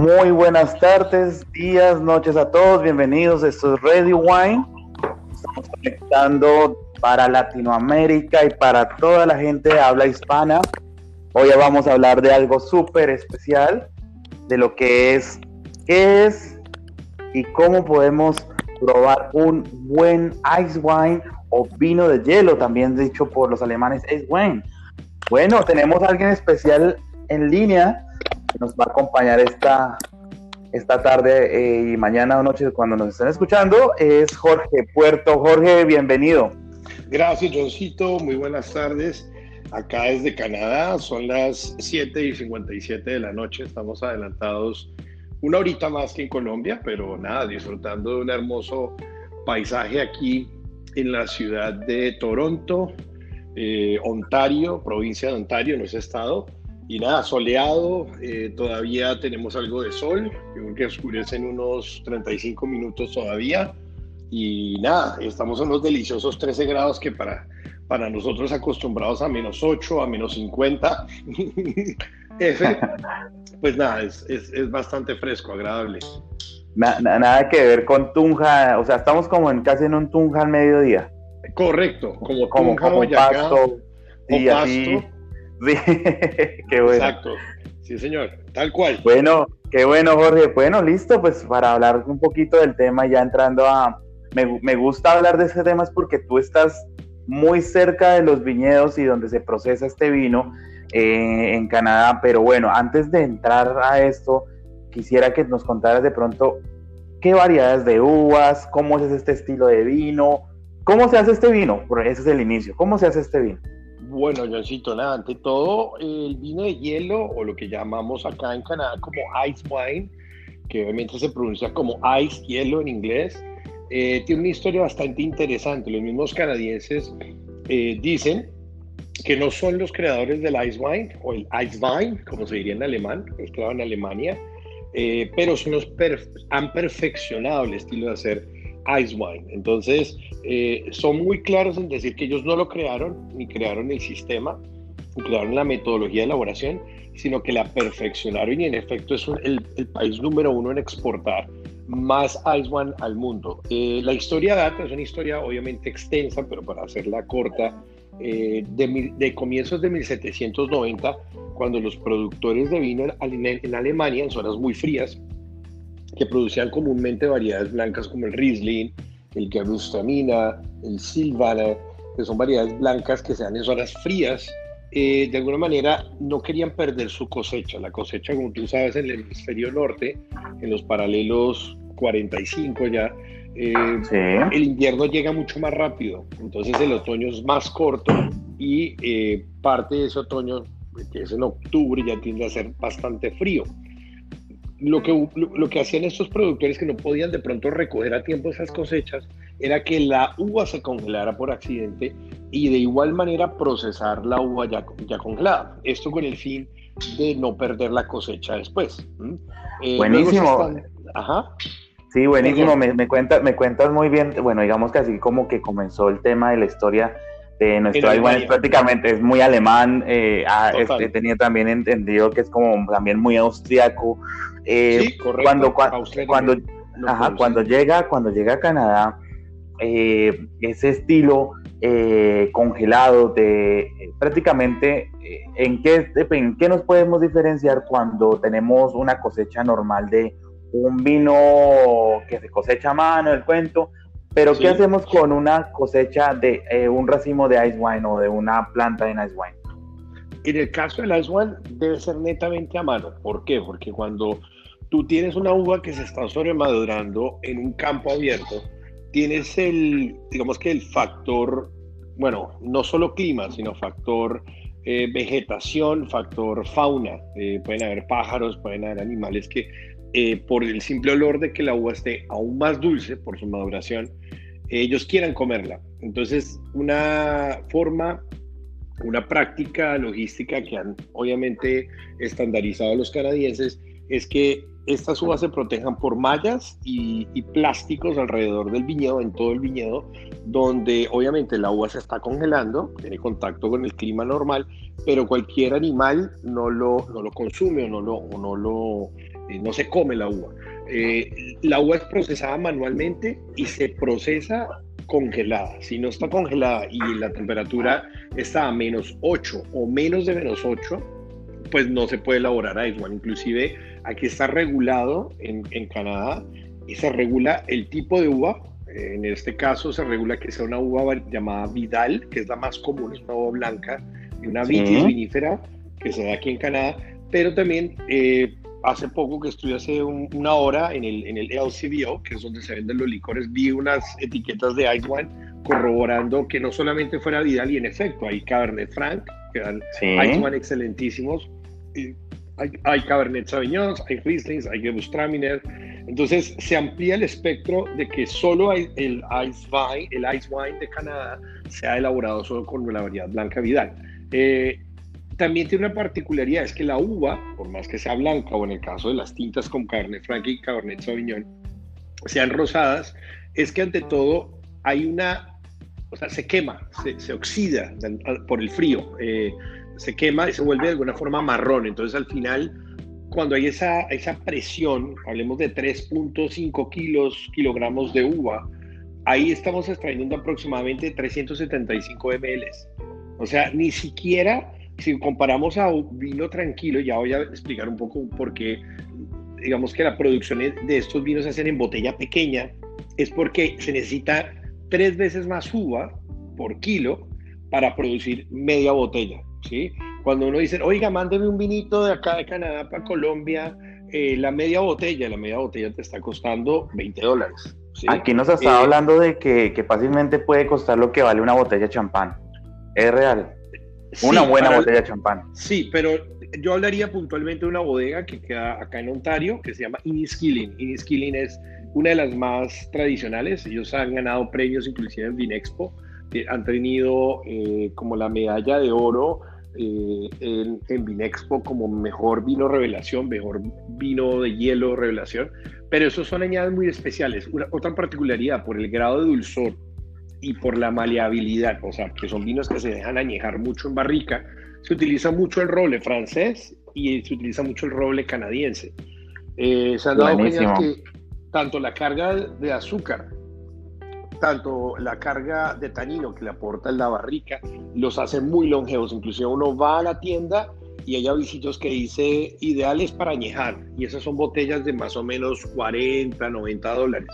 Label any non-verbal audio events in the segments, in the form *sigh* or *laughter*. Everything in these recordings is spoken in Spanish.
Muy buenas tardes, días, noches a todos. Bienvenidos. Esto es Ready Wine. Estamos conectando para Latinoamérica y para toda la gente de habla hispana. Hoy vamos a hablar de algo súper especial, de lo que es, qué es y cómo podemos probar un buen ice wine o vino de hielo, también dicho por los alemanes ice wine. Bueno, tenemos a alguien especial en línea nos va a acompañar esta, esta tarde eh, y mañana o noche cuando nos estén escuchando. Es Jorge Puerto. Jorge, bienvenido. Gracias, Johncito. Muy buenas tardes. Acá desde Canadá, son las 7 y 57 de la noche. Estamos adelantados una horita más que en Colombia, pero nada, disfrutando de un hermoso paisaje aquí en la ciudad de Toronto, eh, Ontario, provincia de Ontario, en ese estado. Y nada, soleado, eh, todavía tenemos algo de sol, creo que oscurece en unos 35 minutos todavía. Y nada, estamos en los deliciosos 13 grados que para, para nosotros acostumbrados a menos 8, a menos 50, *laughs* *laughs* pues nada, es, bastante fresco, agradable. nada que ver con Tunja, o sea, estamos como en casi en un Tunja al mediodía. Correcto, como, como, como pasto, y así. *laughs* Sí, qué bueno. Exacto, sí señor, tal cual. Bueno, qué bueno Jorge. Bueno, listo, pues para hablar un poquito del tema, ya entrando a... Me, gusta hablar de este tema es porque tú estás muy cerca de los viñedos y donde se procesa este vino eh, en Canadá, pero bueno, antes de entrar a esto, quisiera que nos contaras de pronto qué variedades de uvas, cómo es este estilo de vino, cómo se hace este vino, porque ese es el inicio, cómo se hace este vino. Bueno, Johncito, nada, ante todo, el vino de hielo, o lo que llamamos acá en Canadá como ice wine, que obviamente se pronuncia como ice, hielo en inglés, eh, tiene una historia bastante interesante. Los mismos canadienses eh, dicen que no son los creadores del ice wine, o el ice wine, como se diría en alemán, es creado en Alemania, eh, pero son los han perfeccionado el estilo de hacer Ice Wine. Entonces, eh, son muy claros en decir que ellos no lo crearon, ni crearon el sistema, ni crearon la metodología de elaboración, sino que la perfeccionaron y en efecto es el, país número uno en exportar más Ice Wine al mundo. Eh, la historia data, es una historia obviamente extensa, pero para hacerla corta, eh, de, de, comienzos de 1790, cuando los productores de vino en Alemania, en zonas muy frías, que producían comúnmente variedades blancas como el Riesling, el Gewürztraminer, el Silvaner, que son variedades blancas que se dan en zonas frías, eh, de alguna manera no querían perder su cosecha. La cosecha, como tú sabes, en el hemisferio norte, en los paralelos 45 ya, eh, el invierno llega mucho más rápido, entonces el otoño es más corto y eh, parte de ese otoño, que es en octubre, ya tiende a ser bastante frío lo que, lo, que hacían estos productores que no podían de pronto recoger a tiempo esas cosechas era que la uva se congelara por accidente y de igual manera procesar la uva ya, ya congelada. Esto con el fin de no perder la cosecha después. Eh, buenísimo. Ajá. Sí, buenísimo. Me, me, cuentas, me cuentas muy bien. Bueno, digamos que así como que comenzó el tema de la historia de nuestro igual prácticamente es muy alemán. Eh, ah, este, tenía también entendido que es como también muy austriaco. Eh, cuando cuando cuando llega cuando llega a Canadá eh, ese estilo eh, congelado de prácticamente en qué en qué nos podemos diferenciar cuando tenemos una cosecha normal de un vino que se cosecha a mano el cuento pero qué hacemos con una cosecha de un racimo de ice wine o de una planta de ice wine en el caso del wine debe ser netamente a mano. ¿Por qué? Porque cuando tú tienes una uva que se está sobremadurando en un campo abierto, tienes el, digamos que el factor, bueno, no solo clima, sino factor eh, vegetación, factor fauna. Eh, pueden haber pájaros, pueden haber animales que eh, por el simple olor de que la uva esté aún más dulce por su maduración, ellos quieran comerla. Entonces, una forma una práctica logística que han obviamente estandarizado los canadienses es que estas uvas se protejan por mallas y, plásticos alrededor del viñedo, en todo el viñedo, donde obviamente la uva se está congelando, tiene contacto con el clima normal, pero cualquier animal no lo, no lo consume o no lo, no lo no se come la uva. la uva es procesada manualmente y se procesa congelada. Si no está congelada y la temperatura está a menos 8 o menos de menos 8, pues no se puede elaborar ice wine. Inclusive aquí está regulado en, en Canadá y se regula el tipo de uva. En este caso se regula que sea una uva llamada Vidal, que es la más común, es una uva blanca, y una vitis vinífera que se da aquí en Canadá, pero también eh, hace poco que estuve hace una hora en el, en el LCBO, que es donde se venden los licores, vi unas etiquetas de Ice Wine corroborando que no solamente fuera Vidal y en efecto hay Cabernet Franc, que dan Ice Wine excelentísimos, hay, hay Cabernet Sauvignon, hay Rieslings, hay Gewürztraminer. Entonces se amplía el espectro de que solo el Ice Wine, el Ice Wine de Canadá se ha elaborado solo con la variedad blanca Vidal. Eh, también tiene una particularidad, es que la uva, por más que sea blanca o en el caso de las tintas como Cabernet Franc y Cabernet Sauvignon, sean rosadas, es que ante todo hay una, o sea, se quema, se, oxida por el frío. Eh, se quema y se vuelve de alguna forma marrón. Entonces al final, cuando hay esa, esa presión, hablemos de 3.5 kilos, kilogramos de uva, ahí estamos extrayendo aproximadamente 375 ml. O sea, ni siquiera si comparamos a un vino tranquilo, ya voy a explicar un poco por qué, digamos que la producción de estos vinos se hacen en botella pequeña, es porque se necesita tres veces más uva por kilo para producir media botella. ¿sí? Cuando uno dice, oiga, mándeme un vinito de acá de Canadá para Colombia, eh, la media botella, la media botella te está costando 20 dólares. Aquí nos está eh, hablando de que, que, fácilmente puede costar lo que vale una botella de champán. Es real. Una buena botella de champán. Sí, pero yo hablaría puntualmente de una bodega que queda acá en Ontario, que se llama Inniskilling. Inniskilling es una de las más tradicionales. Ellos han ganado premios inclusive en Vinexpo. Eh, han tenido como la medalla de oro eh, en, en, Vinexpo como mejor vino revelación, mejor vino de hielo revelación, pero esos son añadas muy especiales. Una, otra particularidad, por el grado de dulzor y por la maleabilidad, o sea, que son vinos que se dejan añejar mucho en barrica, se utiliza mucho el roble francés y se utiliza mucho el roble canadiense. Eh, se han dado cuenta que tanto la carga de azúcar tanto la carga de tanino que le aporta la barrica los hace muy longevos. Inclusive uno va a la tienda y hay avisitos que dice ideales para añejar y esas son botellas de más o menos 40, 90 dólares.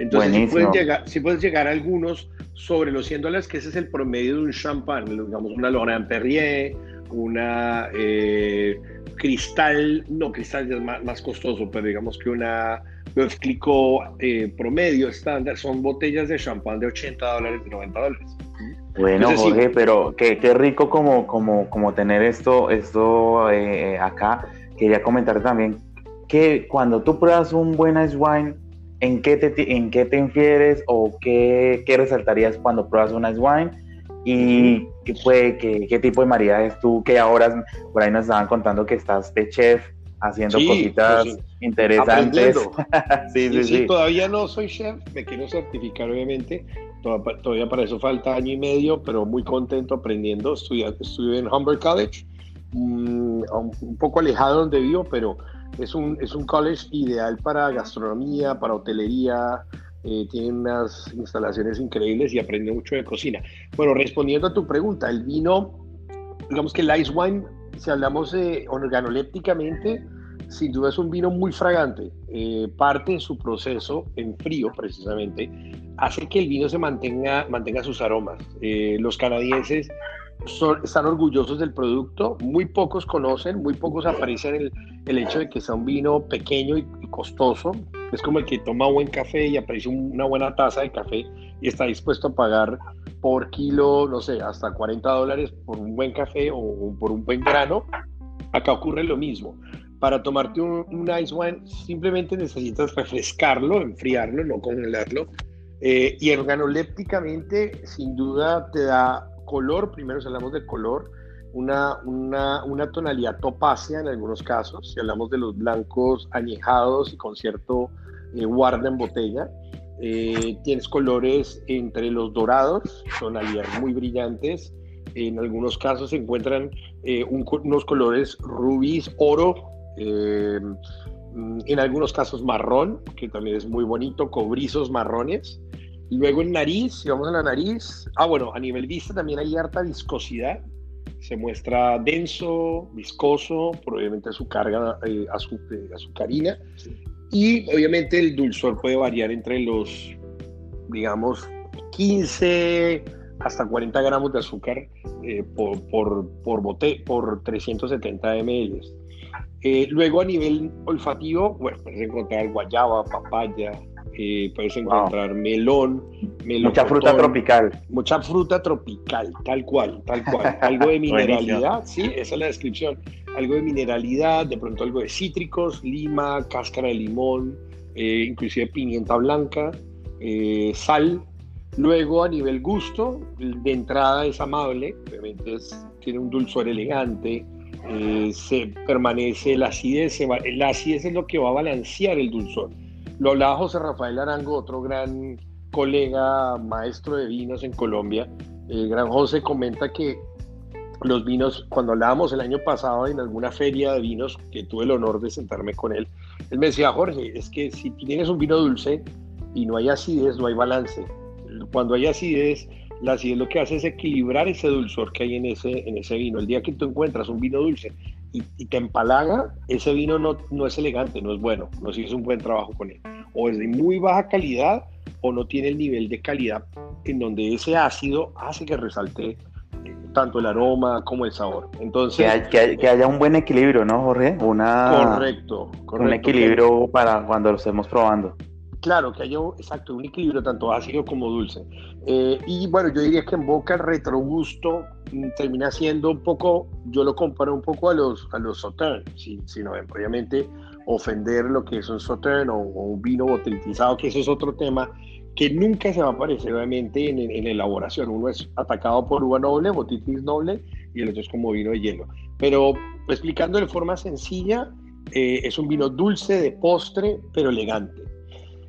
Entonces, si puedes, llegar, si puedes llegar a algunos sobre los 100 dólares, que ese es el promedio de un champán, digamos una Laurent Perrier, una eh, Cristal, no, Cristal es más, más costoso, pero digamos que una lo explicó eh, promedio estándar, son botellas de champán de 80 dólares, de 90 dólares. Bueno, Jorge, pero qué, qué, rico como, como, como tener esto, esto eh, acá. Quería comentar también que cuando tú pruebas un buen ice wine, ¿en qué te, en qué te infieres o qué, qué resaltarías cuando pruebas un ice wine? ¿Y qué, fue, qué, qué tipo de maridajes tú, que ahora por ahí nos estaban contando que estás de chef, haciendo cositas pues interesantes. sí, sí, *laughs* sí, Todavía no soy chef, me quiero certificar obviamente. Todavía para eso falta año y medio, pero muy contento aprendiendo. Estudié, estudié en Humber College, mm, un, poco alejado donde vivo, pero es un, es un college ideal para gastronomía, para hotelería. Eh, tiene unas instalaciones increíbles y aprende mucho de cocina. Bueno, respondiendo a tu pregunta, el vino, digamos que el ice wine si hablamos de organolépticamente, sin duda es un vino muy fragante. Eh, parte de su proceso en frío, precisamente, hace que el vino se mantenga, mantenga sus aromas. Eh, los canadienses están orgullosos del producto, muy pocos conocen, muy pocos aprecian el, el hecho de que sea un vino pequeño y, costoso. Es como el que toma buen café y aprecia una buena taza de café y está dispuesto a pagar por kilo, no sé, hasta 40 dólares por un buen café o, por un buen grano. Acá ocurre lo mismo. Para tomarte un, ice wine simplemente necesitas refrescarlo, enfriarlo, no congelarlo. Eh, y organolépticamente, sin duda, te da color, primero si hablamos de color, una, una, una, tonalidad topacia en algunos casos, si hablamos de los blancos añejados y con cierto eh, guarda en botella. Eh, tienes colores entre los dorados, tonalidades muy brillantes. En algunos casos se encuentran eh, unos colores rubíes, oro, mm, en algunos casos marrón, que también es muy bonito, cobrizos marrones. Luego en nariz, si vamos a la nariz, ah bueno, a nivel vista también hay harta viscosidad, se muestra denso, viscoso, probablemente su carga eh, azucarina. Y obviamente el dulzor puede variar entre los, digamos, 15 hasta 40 gramos de azúcar eh, por, por, por, bote, por 370 ml. Eh, luego a nivel olfativo, bueno, puedes encontrar guayaba, papaya, eh, puedes encontrar melón, Mucha fruta tropical. Mucha fruta tropical, tal cual, tal cual. *laughs* Algo de mineralidad, sí, esa es la descripción. Algo de mineralidad, de pronto algo de cítricos, lima, cáscara de limón, eh, inclusive pimienta blanca, sal. Luego a nivel gusto, de entrada es amable, obviamente tiene un dulzor elegante, se permanece la acidez, la acidez es lo que va a balancear el dulzor lo hablaba José Rafael Arango, otro gran colega, maestro de vinos en Colombia. El gran José comenta que los vinos, cuando hablábamos el año pasado en alguna feria de vinos, que tuve el honor de sentarme con él, él me decía, Jorge, es que si tienes un vino dulce y no hay acidez, no hay balance. Cuando hay acidez, la acidez lo que hace es equilibrar ese dulzor que hay en ese, en ese vino. El día que tú encuentras un vino dulce y, te empalaga, ese vino no, no es elegante, no es bueno, no sigues un buen trabajo con él. O es de muy baja calidad o no tiene el nivel de calidad en donde ese ácido hace que resalte eh, tanto el aroma como el sabor. Entonces, que, haya un buen equilibrio, ¿no, Jorge? Una, correcto, correcto. Un equilibrio para cuando lo estemos probando. Claro, que haya exacto, un equilibrio tanto ácido como dulce. Eh, y bueno, yo diría que en boca el retrogusto mm, termina siendo un poco, yo lo comparo un poco a los, a los Sauternes, si, si no obviamente ofender lo que es un Sauternes o, un vino botellizado, que eso es otro tema que nunca se va a aparecer obviamente en, en, elaboración. Uno es atacado por uva noble, botitis noble, y el otro es como vino de hielo. Pero explicando de forma sencilla, eh, es un vino dulce de postre, pero elegante.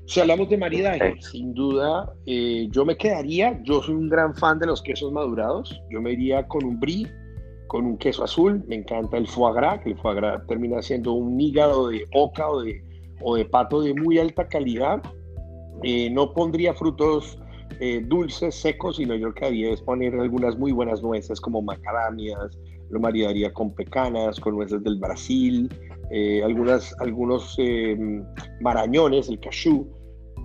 Si hablamos de maridaje, sin duda, eh, yo me quedaría, yo soy un gran fan de los quesos madurados, yo me iría con un brie, con un queso azul, me encanta el foie gras, que el foie gras termina siendo un hígado de oca o de, o de pato de muy alta calidad. Eh, no pondría frutos eh, dulces, secos, sino yo que haría es poner algunas muy buenas nueces como macadamias, lo maridaría con pecanas, con nueces del Brasil, algunas, algunos marañones, el cashew,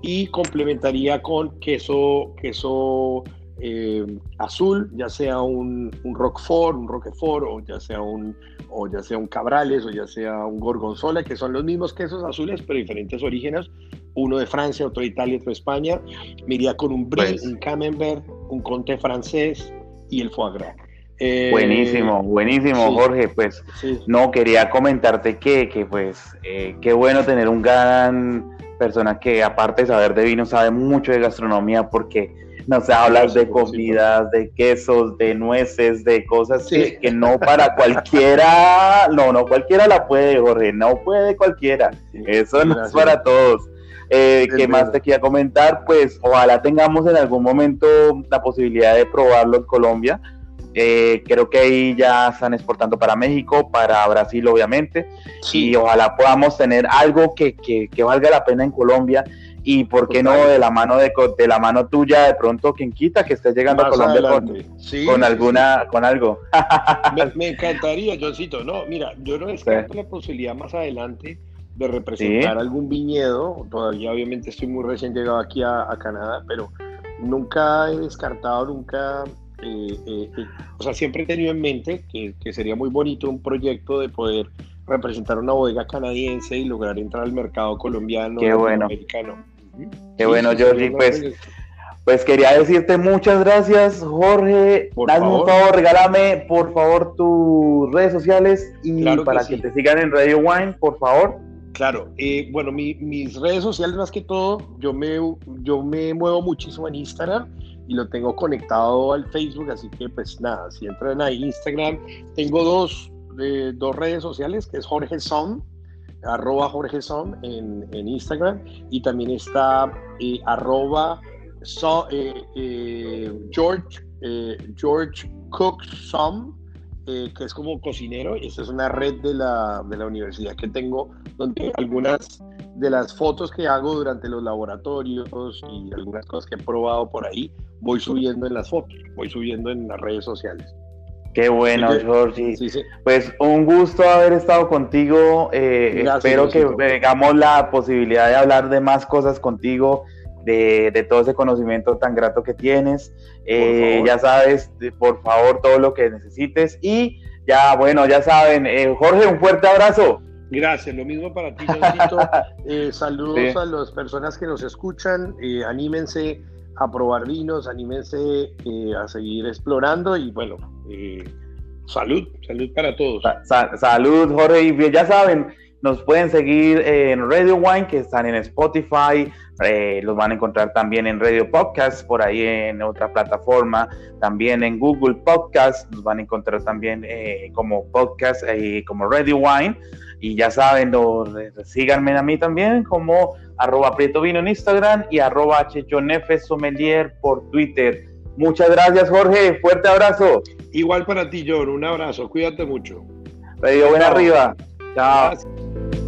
y complementaría con queso, queso eh, azul, ya sea un, un, Roquefort, un Roquefort, o ya sea un, o ya sea un Cabrales, o ya sea un Gorgonzola, que son los mismos quesos azules, pero diferentes orígenes, uno de Francia, otro de Italia, otro de España. Me iría con un Brie, pues un Camembert, un Conte francés y el Foie Gras. Eh, buenísimo, buenísimo, Jorge. Pues no quería comentarte que, que pues eh, qué bueno tener un gran persona que aparte de saber de vino sabe mucho de gastronomía porque nos hablas de comidas, de quesos, de nueces, de cosas que, no para cualquiera, *laughs* no, no cualquiera la puede, Jorge, no puede cualquiera, eso no es para todos. Eh, ¿Qué más te quería comentar? Pues ojalá tengamos en algún momento la posibilidad de probarlo en Colombia. Eh, creo que ahí ya están exportando para México, para Brasil obviamente, y ojalá podamos tener algo que, que, valga la pena en Colombia. Y por qué no de la mano de, de, la mano tuya de pronto quien quita que estés llegando a Colombia con, alguna con algo. *laughs* Me, encantaría Johncito. No mira yo no descarto la posibilidad más adelante de representar algún viñedo. Todavía obviamente estoy muy recién llegado aquí a, a Canadá pero nunca he descartado nunca eh, eh, eh, o sea, siempre he tenido en mente que, sería muy bonito un proyecto de poder representar una bodega canadiense y lograr entrar al mercado colombiano Qué bueno. americano. Qué bueno, Georgie, pues, pues quería decirte muchas gracias, Jorge. Por Dame un favor, regálame por favor tus redes sociales y para que, te sigan en Radio Wine, por favor. Claro, bueno, mis redes sociales más que todo, yo me, yo me muevo muchísimo en Instagram y lo tengo conectado al Facebook, así que pues nada, si entran a Instagram, tengo dos, eh, dos redes sociales, que es Jorge Son, arroba Jorge Son en, en Instagram, y también está eh, arroba eh, George, George Cook Son que es como cocinero, y esta es una red de la, de la universidad que tengo, donde algunas de las fotos que hago durante los laboratorios y algunas cosas que he probado por ahí, voy subiendo en las fotos, voy subiendo en las redes sociales. Qué bueno, George. Pues un gusto haber estado contigo. Eh, espero que tengamos la posibilidad de hablar de más cosas contigo, de, todo ese conocimiento tan grato que tienes. Eh, ya sabes, por favor, todo lo que necesites. Y ya, bueno, ya saben, eh, Jorge, un fuerte abrazo. Gracias, lo mismo para ti, *laughs* saludos a las personas que nos escuchan. anímense a probar vinos, anímense eh, a seguir explorando y bueno, eh, salud, salud para todos. salud, Jorge, y ya saben, nos pueden seguir en Radio Wine, que están en Spotify, eh, los van a encontrar también en Radio Podcast, por ahí en otra plataforma, también en Google Podcast, nos van a encontrar también como podcast, como Radio Wine. Y ya saben, síganme a mí también como arroba Prieto Vino en Instagram y arroba Chechonefe Sommelier por Twitter. Muchas gracias, Jorge. Fuerte abrazo. Igual para ti, John. Un abrazo. Cuídate mucho. Radio Buena Arriba. Chao.